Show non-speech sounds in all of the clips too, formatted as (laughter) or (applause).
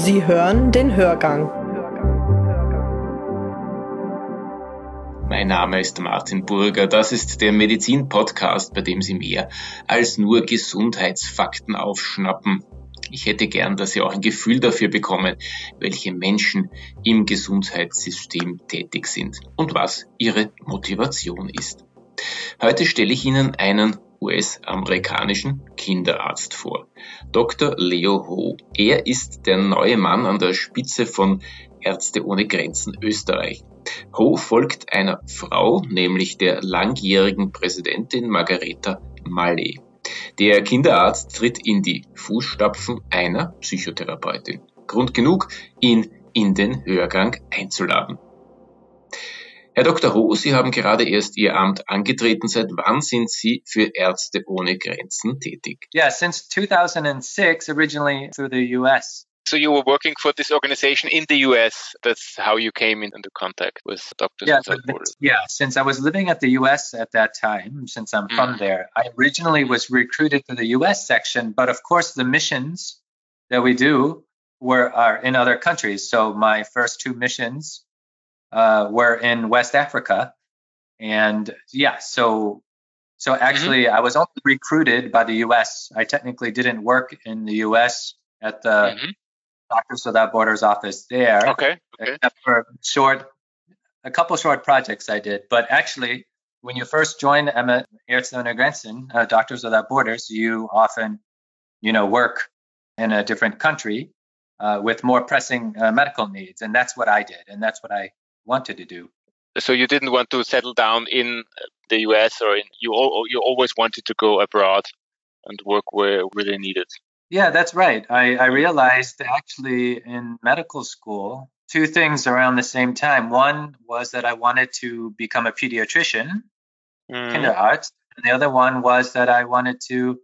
Sie hören den Hörgang. Mein Name ist Martin Burger. Das ist der Medizin-Podcast, bei dem Sie mehr als nur Gesundheitsfakten aufschnappen. Ich hätte gern, dass Sie auch ein Gefühl dafür bekommen, welche Menschen im Gesundheitssystem tätig sind und was ihre Motivation ist. Heute stelle ich Ihnen einen US-amerikanischen Kinderarzt vor. Dr. Leo Ho. Er ist der neue Mann an der Spitze von Ärzte ohne Grenzen Österreich. Ho folgt einer Frau, nämlich der langjährigen Präsidentin Margareta Mallet. Der Kinderarzt tritt in die Fußstapfen einer Psychotherapeutin. Grund genug, ihn in den Hörgang einzuladen. Herr Dr. Ho, Sie haben gerade erst Ihr Amt angetreten. Seit wann sind Sie für Ärzte ohne Grenzen tätig? Yeah, since 2006, originally through the US. So you were working for this organization in the US. That's how you came into contact with Doctors Yeah, Without but- Borders. yeah. Since I was living at the US at that time, since I'm from Mm. there, I originally was recruited to the US section, but of course the missions that we do were are in other countries. So my first two missions uh, were in West Africa, and yeah, so so actually I was only recruited by the US. I technically didn't work in the US at the Mhm. Doctors Without Borders office there Okay. Okay. except for short, a couple short projects I did. But actually, when you first join Emma Ärzte ohne Grenzen, uh, Doctors Without Borders, you often, you know, work in a different country uh, with more pressing uh, medical needs, and that's what I did, and that's what I wanted to do. So you didn't want to settle down in the US, or in, you you always wanted to go abroad and work where they needed. Yeah, that's right. I, I realized actually in medical school two things around the same time. One was that I wanted to become a pediatrician, Mm. kinderarzt. And the other one was that I wanted to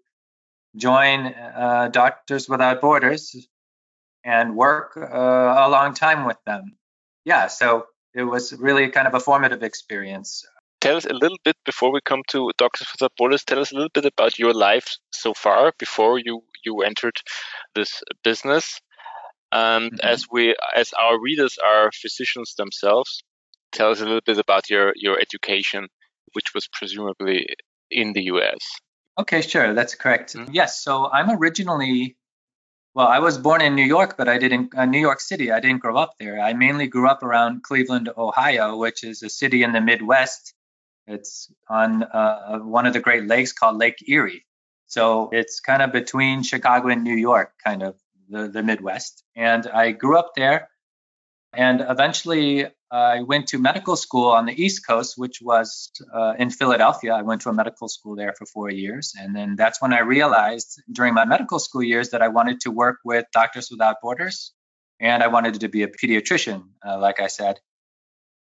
join uh, Doctors Without Borders and work uh, a long time with them. Yeah, so it was really kind of a formative experience. Tell us a little bit before we come to Doctors Without Borders. Tell us a little bit about your life so far before you you entered this business. And Mhm. as we as our readers are physicians themselves, tell us a little bit about your your education, which was presumably in the U.S. Okay, sure, that's correct. Mhm. Yes, so I'm originally, well, I was born in New York, but I didn't, uh, New York City, I didn't grow up there. I mainly grew up around Cleveland, Ohio, which is a city in the Midwest. It's on uh, one of the Great Lakes called Lake Erie. So it's kind of between Chicago and New York, kind of the, the Midwest. And I grew up there. And eventually I went to medical school on the East Coast, which was uh, in Philadelphia. I went to a medical school there for four years. And then that's when I realized during my medical school years that I wanted to work with Doctors Without Borders and I wanted to be a pediatrician, uh, like I said.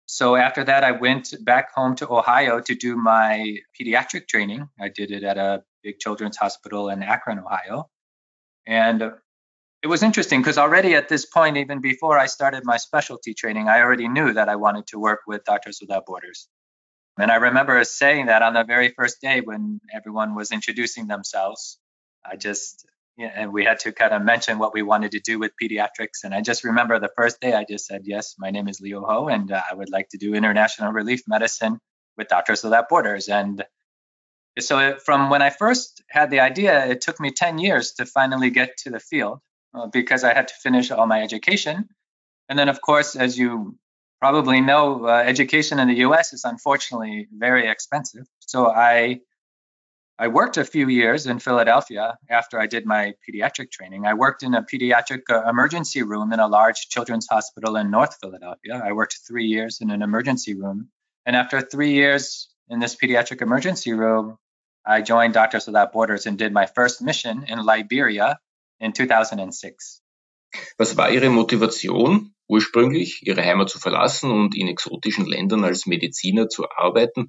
So after that, I went back home to Ohio to do my pediatric training. I did it at a big children's hospital in Akron, Ohio. And it was interesting because already at this point, even before I started my specialty training, I already knew that I wanted to work with Doctors Without Borders. And I remember saying that on the very first day when everyone was introducing themselves. I just, and we had to kind of mention what we wanted to do with pediatrics. And I just remember the first day I just said, Yes, my name is Leo Ho, and uh, I would like to do international relief medicine with Doctors Without Borders. And so it, from when I first had the idea, it took me 10 years to finally get to the field uh, because I had to finish all my education. And then, of course, as you probably know, uh, education in the US is unfortunately very expensive. So I I worked a few years in Philadelphia after I did my pediatric training. I worked in a pediatric uh, emergency room in a large children's hospital in North Philadelphia. I worked three years in an emergency room. And after three years in this pediatric emergency room, I joined Doctors Without Borders and did my first mission in Liberia in 2006. Was war Ihre Motivation, ursprünglich Ihre Heimat zu verlassen und in exotischen Ländern als Mediziner zu arbeiten?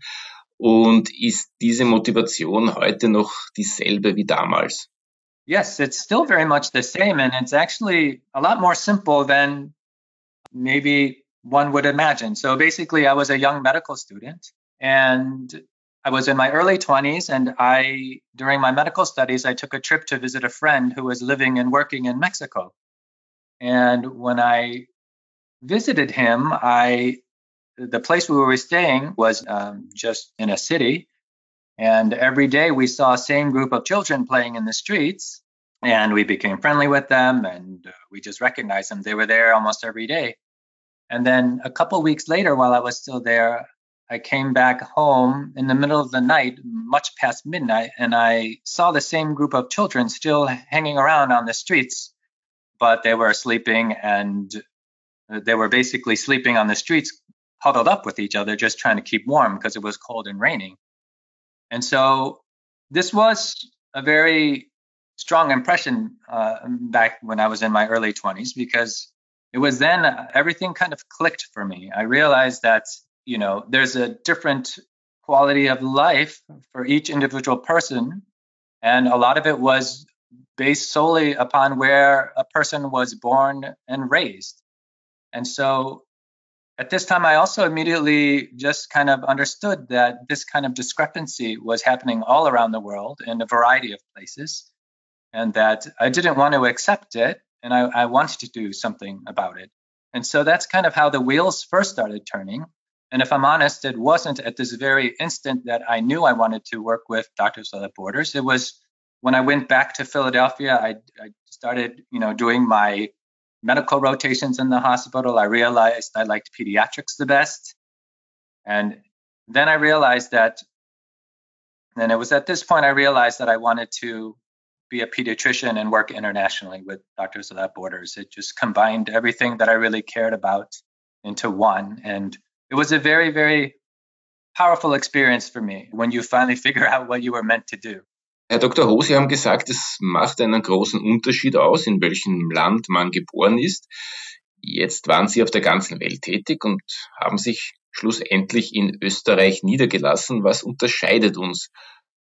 Und ist diese Motivation heute noch dieselbe wie damals? Yes, it's still very much the same, and it's actually a lot more simple than maybe one would imagine. So basically, I was a young medical student, and I was in my early 20s, and I, during my medical studies, I took a trip to visit a friend who was living and working in Mexico. And when I visited him, I the place we were staying was um, just in a city, and every day we saw same group of children playing in the streets, and we became friendly with them, and uh, we just recognized them. They were there almost every day. And then a couple weeks later, while I was still there, I came back home in the middle of the night, much past midnight, and I saw the same group of children still hanging around on the streets, but they were sleeping and they were basically sleeping on the streets, huddled up with each other, just trying to keep warm because it was cold and raining. And so this was a very strong impression uh, back when I was in my early 20s because it was then uh, everything kind of clicked for me. I realized that, you know, there's a different quality of life for each individual person. And a lot of it was based solely upon where a person was born and raised. And so at this time, I also immediately just kind of understood that this kind of discrepancy was happening all around the world in a variety of places, and that I didn't want to accept it, and I, I wanted to do something about it. And so that's kind of how the wheels first started turning. And if I'm honest, it wasn't at this very instant that I knew I wanted to work with Doctors Without Borders. It was when I went back to Philadelphia, I, I started, you know, doing my medical rotations in the hospital. I realized I liked pediatrics the best. And then I realized that, and it was at this point I realized that I wanted to be a pediatrician and work internationally with Doctors Without Borders. It just combined everything that I really cared about into one. And it was a very, very powerful experience for me when you finally (laughs) figure out what you were meant to do. Herr Dr. Ho, Sie haben gesagt, es macht einen großen Unterschied aus, in welchem Land man geboren ist. Jetzt waren Sie auf der ganzen Welt tätig und haben sich schlussendlich in Österreich niedergelassen. Was unterscheidet uns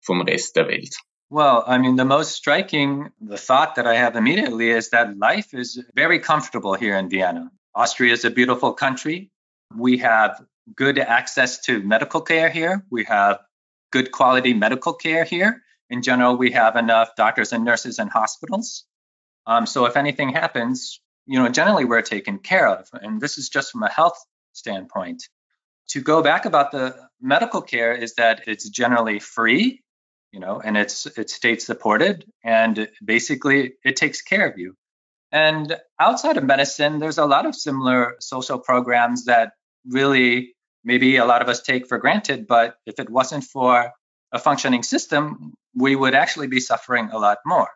vom Rest der Welt? Well, I mean, the most striking, the thought that I have immediately is that life is very comfortable here in Vienna. Austria is a beautiful country. We have good access to medical care here. We have good quality medical care here. in general, we have enough doctors and nurses and hospitals. Um, so if anything happens, you know, generally we're taken care of. And this is just from a health standpoint. To go back about the medical care is that it's generally free, you know, and it's it's state supported, and basically it takes care of you. And outside of medicine, there's a lot of similar social programs that really maybe a lot of us take for granted. But if it wasn't for a functioning system, we would actually be suffering a lot more.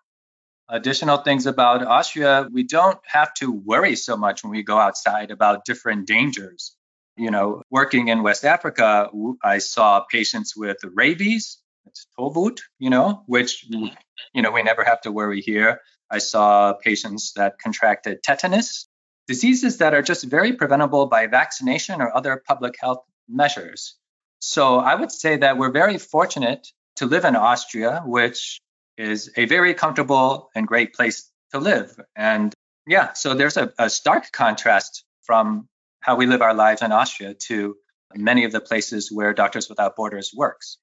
Additional things about Austria, we don't have to worry so much when we go outside about different dangers. You know, working in West Africa, I saw patients with rabies, it's Tollwut, you know, which, you know, we never have to worry here. I saw patients that contracted tetanus, diseases that are just very preventable by vaccination or other public health measures. So I would say that we're very fortunate to live in Austria, which is a very comfortable and great place to live. And yeah, so there's a, a stark contrast from how we live our lives in Austria to many of the places where Doctors Without Borders works.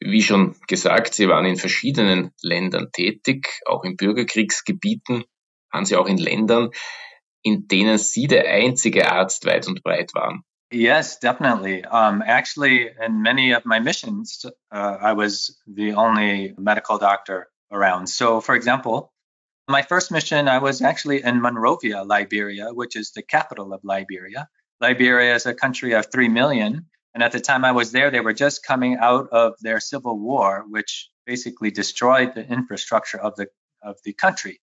Wie schon gesagt, Sie waren in verschiedenen Ländern tätig, auch in Bürgerkriegsgebieten, waren Sie auch in Ländern, in denen Sie der einzige Arzt weit und breit waren. Yes, definitely. Um, actually, in many of my missions, uh, I was the only medical doctor around. So, for example, my first mission, I was actually in Monrovia, Liberia, which is the capital of Liberia. Liberia is a country of 3 million. And at the time I was there, they were just coming out of their civil war, which basically destroyed the infrastructure of the, of the country.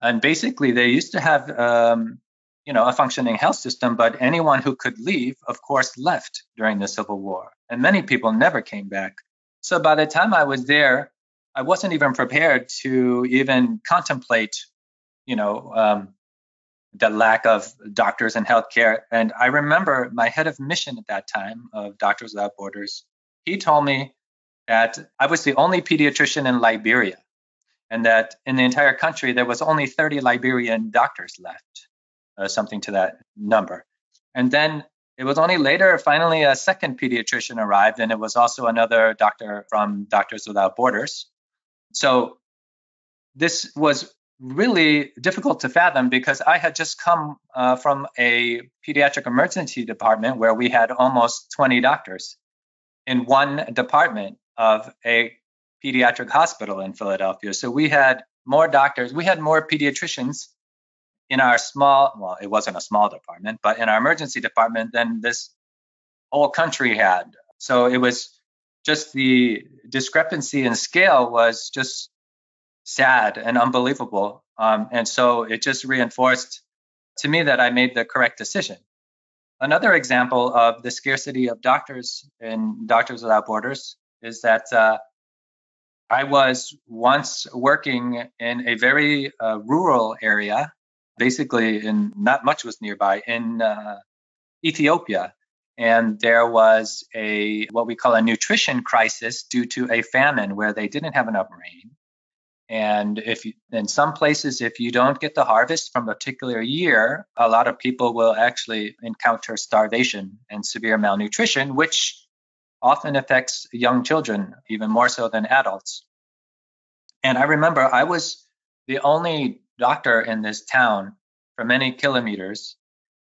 And basically, they used to have um, you know, a functioning health system, but anyone who could leave, of course, left during the Civil War. And many people never came back. So by the time I was there, I wasn't even prepared to even contemplate, you know, um, the lack of doctors and healthcare. And I remember my head of mission at that time of Doctors Without Borders, he told me that I was the only pediatrician in Liberia and that in the entire country there was only 30 Liberian doctors left uh, something to that number. And then it was only later, finally, a second pediatrician arrived, and it was also another doctor from Doctors Without Borders. So this was really difficult to fathom because I had just come uh, from a pediatric emergency department where we had almost 20 doctors in one department of a pediatric hospital in Philadelphia. So we had more doctors, we had more pediatricians in our small, well, it wasn't a small department, but in our emergency department than this whole country had. So it was just the discrepancy in scale was just sad and unbelievable. Um, and so it just reinforced to me that I made the correct decision. Another example of the scarcity of doctors in Doctors Without Borders is that uh, I was once working in a very uh, rural area, basically, and not much was nearby in uh, Ethiopia, and there was a what we call a nutrition crisis due to a famine where they didn't have enough rain. And if you, in some places, if you don't get the harvest from a particular year, a lot of people will actually encounter starvation and severe malnutrition, which often affects young children even more so than adults. And I remember I was the only doctor in this town for many kilometers.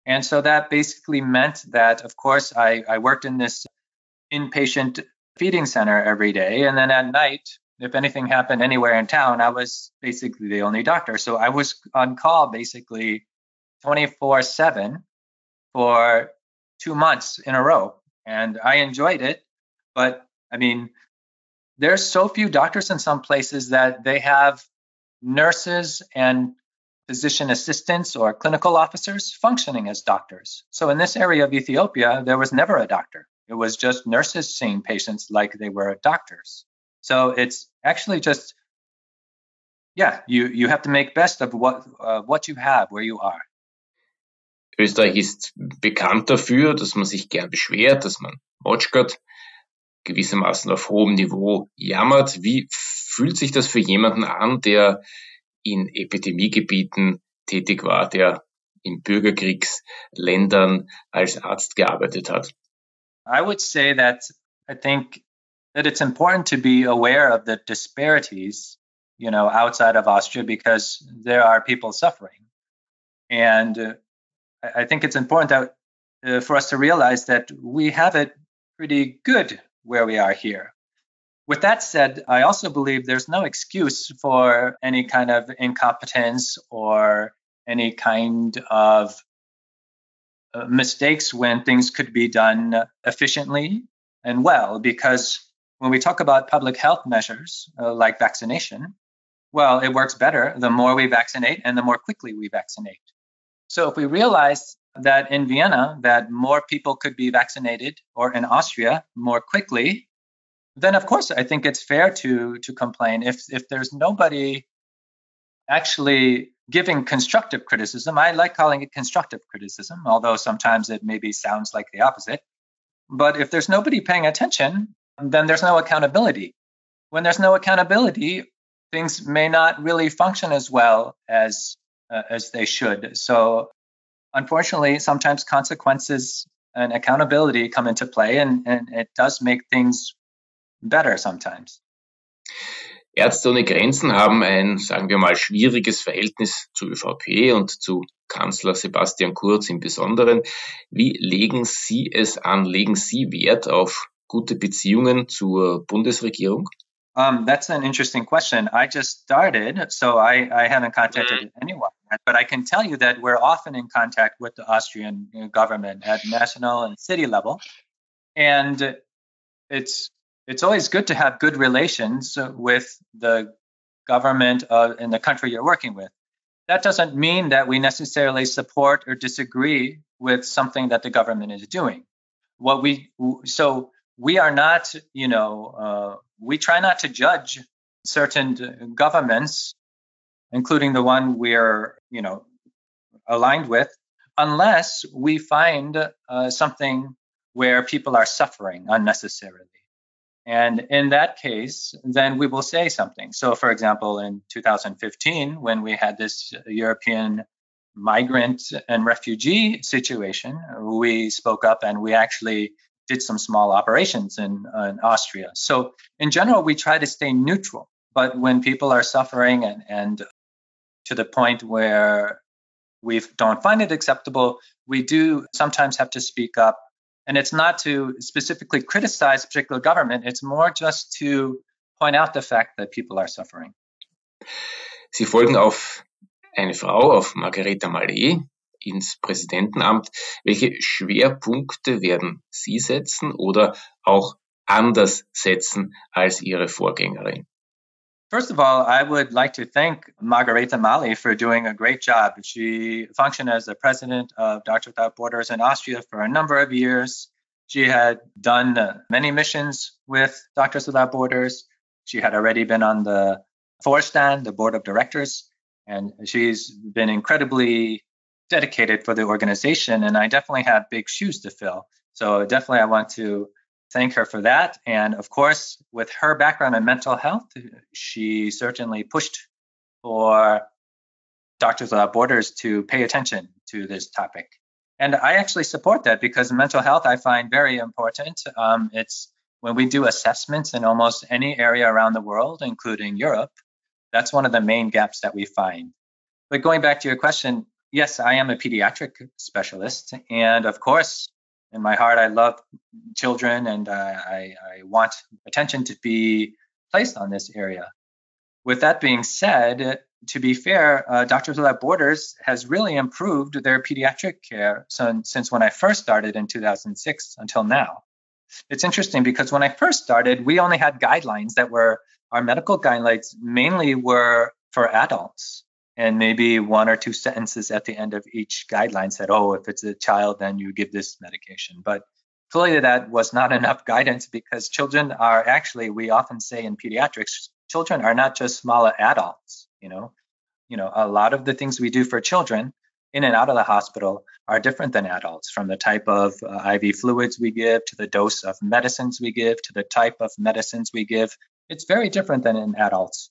And so that basically meant that, of course, I, I worked in this inpatient feeding center every day. And then at night, if anything happened anywhere in town, I was basically the only doctor. So I was on call basically 24 7 for two months in a row. And I enjoyed it. But I mean, there's so few doctors in some places that they have nurses and physician assistants or clinical officers functioning as doctors. So in this area of Ethiopia, there was never a doctor. It was just nurses seeing patients like they were doctors. So it's actually just, yeah, you, you have to make best of what, uh, what you have, where you are. Österreich ist bekannt dafür, dass man sich gern beschwert, dass man motschgert, gewissermaßen auf hohem Niveau jammert. Wie fühlt sich das für jemanden an, der in Epidemiegebieten tätig war, der in Bürgerkriegsländern als Arzt gearbeitet hat? I would say that I think that it's important to be aware of the disparities, you know, outside of Austria because there are people suffering. And uh, I think it's important that, uh, for us to realize that we have it pretty good where we are here. With that said, I also believe there's no excuse for any kind of incompetence or any kind of uh, mistakes when things could be done efficiently and well, because when we talk about public health measures uh, like vaccination, well, it works better the more we vaccinate and the more quickly we vaccinate. So if we realize that in Vienna that more people could be vaccinated or in Austria more quickly, then of course I think it's fair to to complain if if there's nobody actually giving constructive criticism. I like calling it constructive criticism, although sometimes it maybe sounds like the opposite. But if there's nobody paying attention, then there's no accountability. When there's no accountability, things may not really function as well as uh, as they should. So, unfortunately, sometimes consequences and accountability come into play, and, and it does make things better sometimes. Ärzte ohne Grenzen haben ein, sagen wir mal, schwieriges Verhältnis zu ÖVP und zu Kanzler Sebastian Kurz im Besonderen. Wie legen Sie es an? Legen Sie Wert auf gute Beziehungen zur Bundesregierung? Um, that's an interesting question. I just started, so I, I haven't contacted mm. Anyone, but I can tell you that we're often in contact with the Austrian government at national and city level, and it's it's always good to have good relations with the government in the country you're working with. That doesn't mean that we necessarily support or disagree with something that the government is doing. What we so we are not, you know, uh, we try not to judge certain governments, including the one we're, you know, aligned with, unless we find uh, something where people are suffering unnecessarily. And in that case, then we will say something. So, for example, in 2015, when we had this European migrant and refugee situation, we spoke up and we actually did some small operations in, uh, in Austria. So in general, we try to stay neutral. But when people are suffering and, and to the point where we don't find it acceptable, we do sometimes have to speak up. And it's not to specifically criticize a particular government, it's more just to point out the fact that people are suffering. Sie folgen auf eine Frau, auf Margaretha Maleh, ins Präsidentenamt. Welche Schwerpunkte werden Sie setzen oder auch anders setzen als Ihre Vorgängerin? First of all, I would like to thank Margaretha Maleh for doing a great job. She functioned as the president of Doctors Without Borders in Austria for a number of years. She had done many missions with Doctors Without Borders. She had already been on the Vorstand, the board of directors, and she's been incredibly dedicated for the organization. And I definitely have big shoes to fill. So definitely, I want to thank her for that. And of course, with her background in mental health, she certainly pushed for Doctors Without Borders to pay attention to this topic. And I actually support that because mental health I find very important. Um, it's when we do assessments in almost any area around the world, including Europe, that's one of the main gaps that we find. But going back to your question, yes, I am a pediatric specialist. And of course, in my heart, I love children and uh, I, I want attention to be placed on this area. With that being said, to be fair, uh, Doctors Without Borders has really improved their pediatric care so, since when I first started in 2006 until now. It's interesting because when I first started, we only had guidelines that were our medical guidelines mainly were for adults and maybe one or two sentences at the end of each guideline said, oh, if it's a child, then you give this medication. But clearly that was not (laughs) enough guidance because children are actually, we often say in pediatrics, children are not just smaller adults, you know. You know, a lot of the things we do for children in and out of the hospital are different than adults from the type of uh, IV fluids we give to the dose of medicines we give to the type of medicines we give. It's very different than in adults.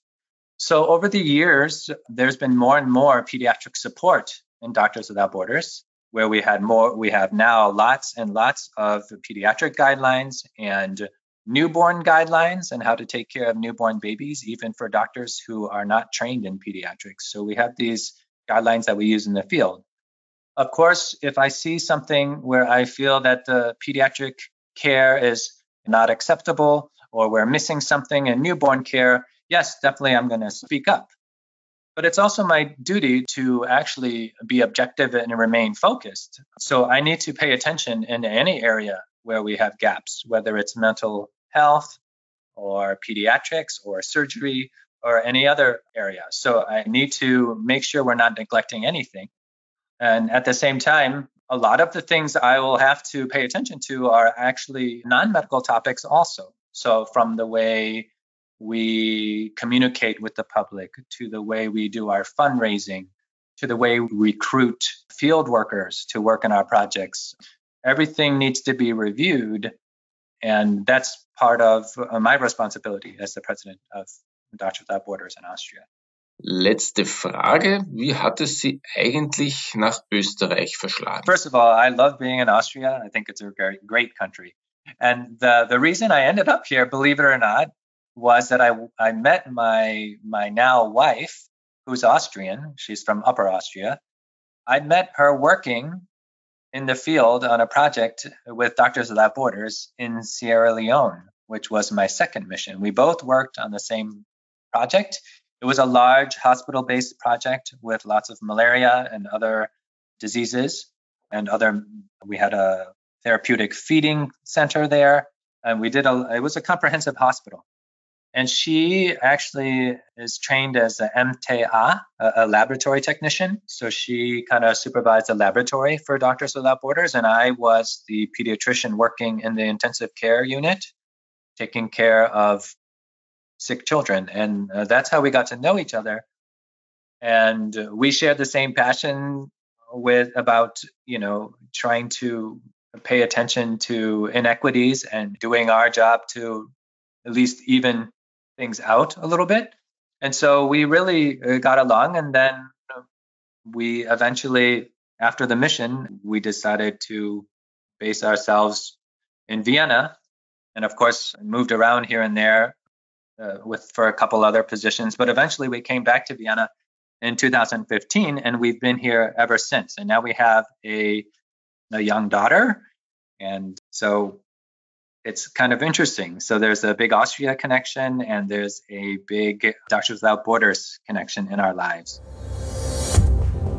So over the years, there's been more and more pediatric support in Doctors Without Borders, where we had more, we have now lots and lots of pediatric guidelines and newborn guidelines and how to take care of newborn babies, even for doctors who are not trained in pediatrics. So we have these guidelines that we use in the field. Of course, if I see something where I feel that the pediatric care is not acceptable or we're missing something in newborn care, yes, definitely I'm going to speak up. But it's also my duty to actually be objective and remain focused. So I need to pay attention in any area where we have gaps, whether it's mental health or pediatrics or surgery or any other area. So I need to make sure we're not neglecting anything. And at the same time, a lot of the things I will have to pay attention to are actually non medical topics also. So, from the way we communicate with the public, to the way we do our fundraising, to the way we recruit field workers to work in our projects. Everything needs to be reviewed. And that's part of uh, my responsibility as the president of Doctors Without Borders in Austria. Letzte Frage. Wie hat es Sie eigentlich nach Österreich verschlagen? First of all, I love being in Austria. I think it's a very great country. And the, the reason I ended up here, believe it or not, was that I I met my my now wife, who's Austrian. She's from Upper Austria. I met her working in the field on a project with Doctors Without Borders in Sierra Leone, which was my second mission. We both worked on the same project. It was a large hospital based project with lots of malaria and other diseases and other we had a therapeutic feeding center there and we did a it was a comprehensive hospital and she actually is trained as an MTA, a, a laboratory technician. So she kind of supervised the laboratory for Doctors Without Borders. And I was the pediatrician working in the intensive care unit, taking care of sick children. And uh, that's how we got to know each other. And we shared the same passion with about, you know, trying to pay attention to inequities and doing our job to at least even things out a little bit. And so we really uh, got along. And then we eventually, after the mission, we decided to base ourselves in Vienna. And of course, moved around here and there uh, with for a couple other positions. But eventually we came back to Vienna in 2015, and we've been here ever since. And now we have a, a young daughter. And so it's kind of interesting. So there's a big Austria connection, and there's a big Doctors Without Borders connection in our lives.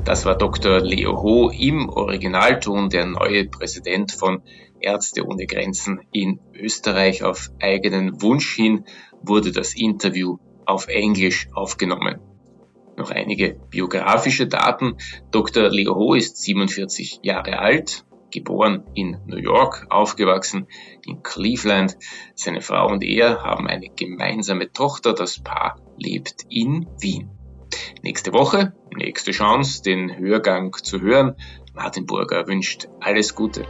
Das war Dr. Leo Ho im Originalton, der neue Präsident von Ärzte ohne Grenzen in Österreich. Auf eigenen Wunsch hin wurde das Interview auf Englisch aufgenommen. Noch einige biografische Daten. Dr. Leo Ho ist 47 Jahre alt, geboren in New York, aufgewachsen in Cleveland. Seine Frau und er haben eine gemeinsame Tochter. Das Paar lebt in Wien. Nächste Woche, nächste Chance, den Hörgang zu hören. Martin Burger wünscht alles Gute.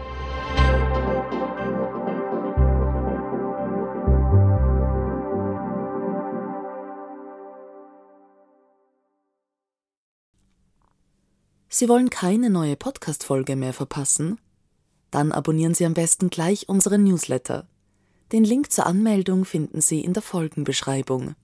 Sie wollen keine neue Podcast-Folge mehr verpassen? Dann abonnieren Sie am besten gleich unseren Newsletter. Den Link zur Anmeldung finden Sie in der Folgenbeschreibung.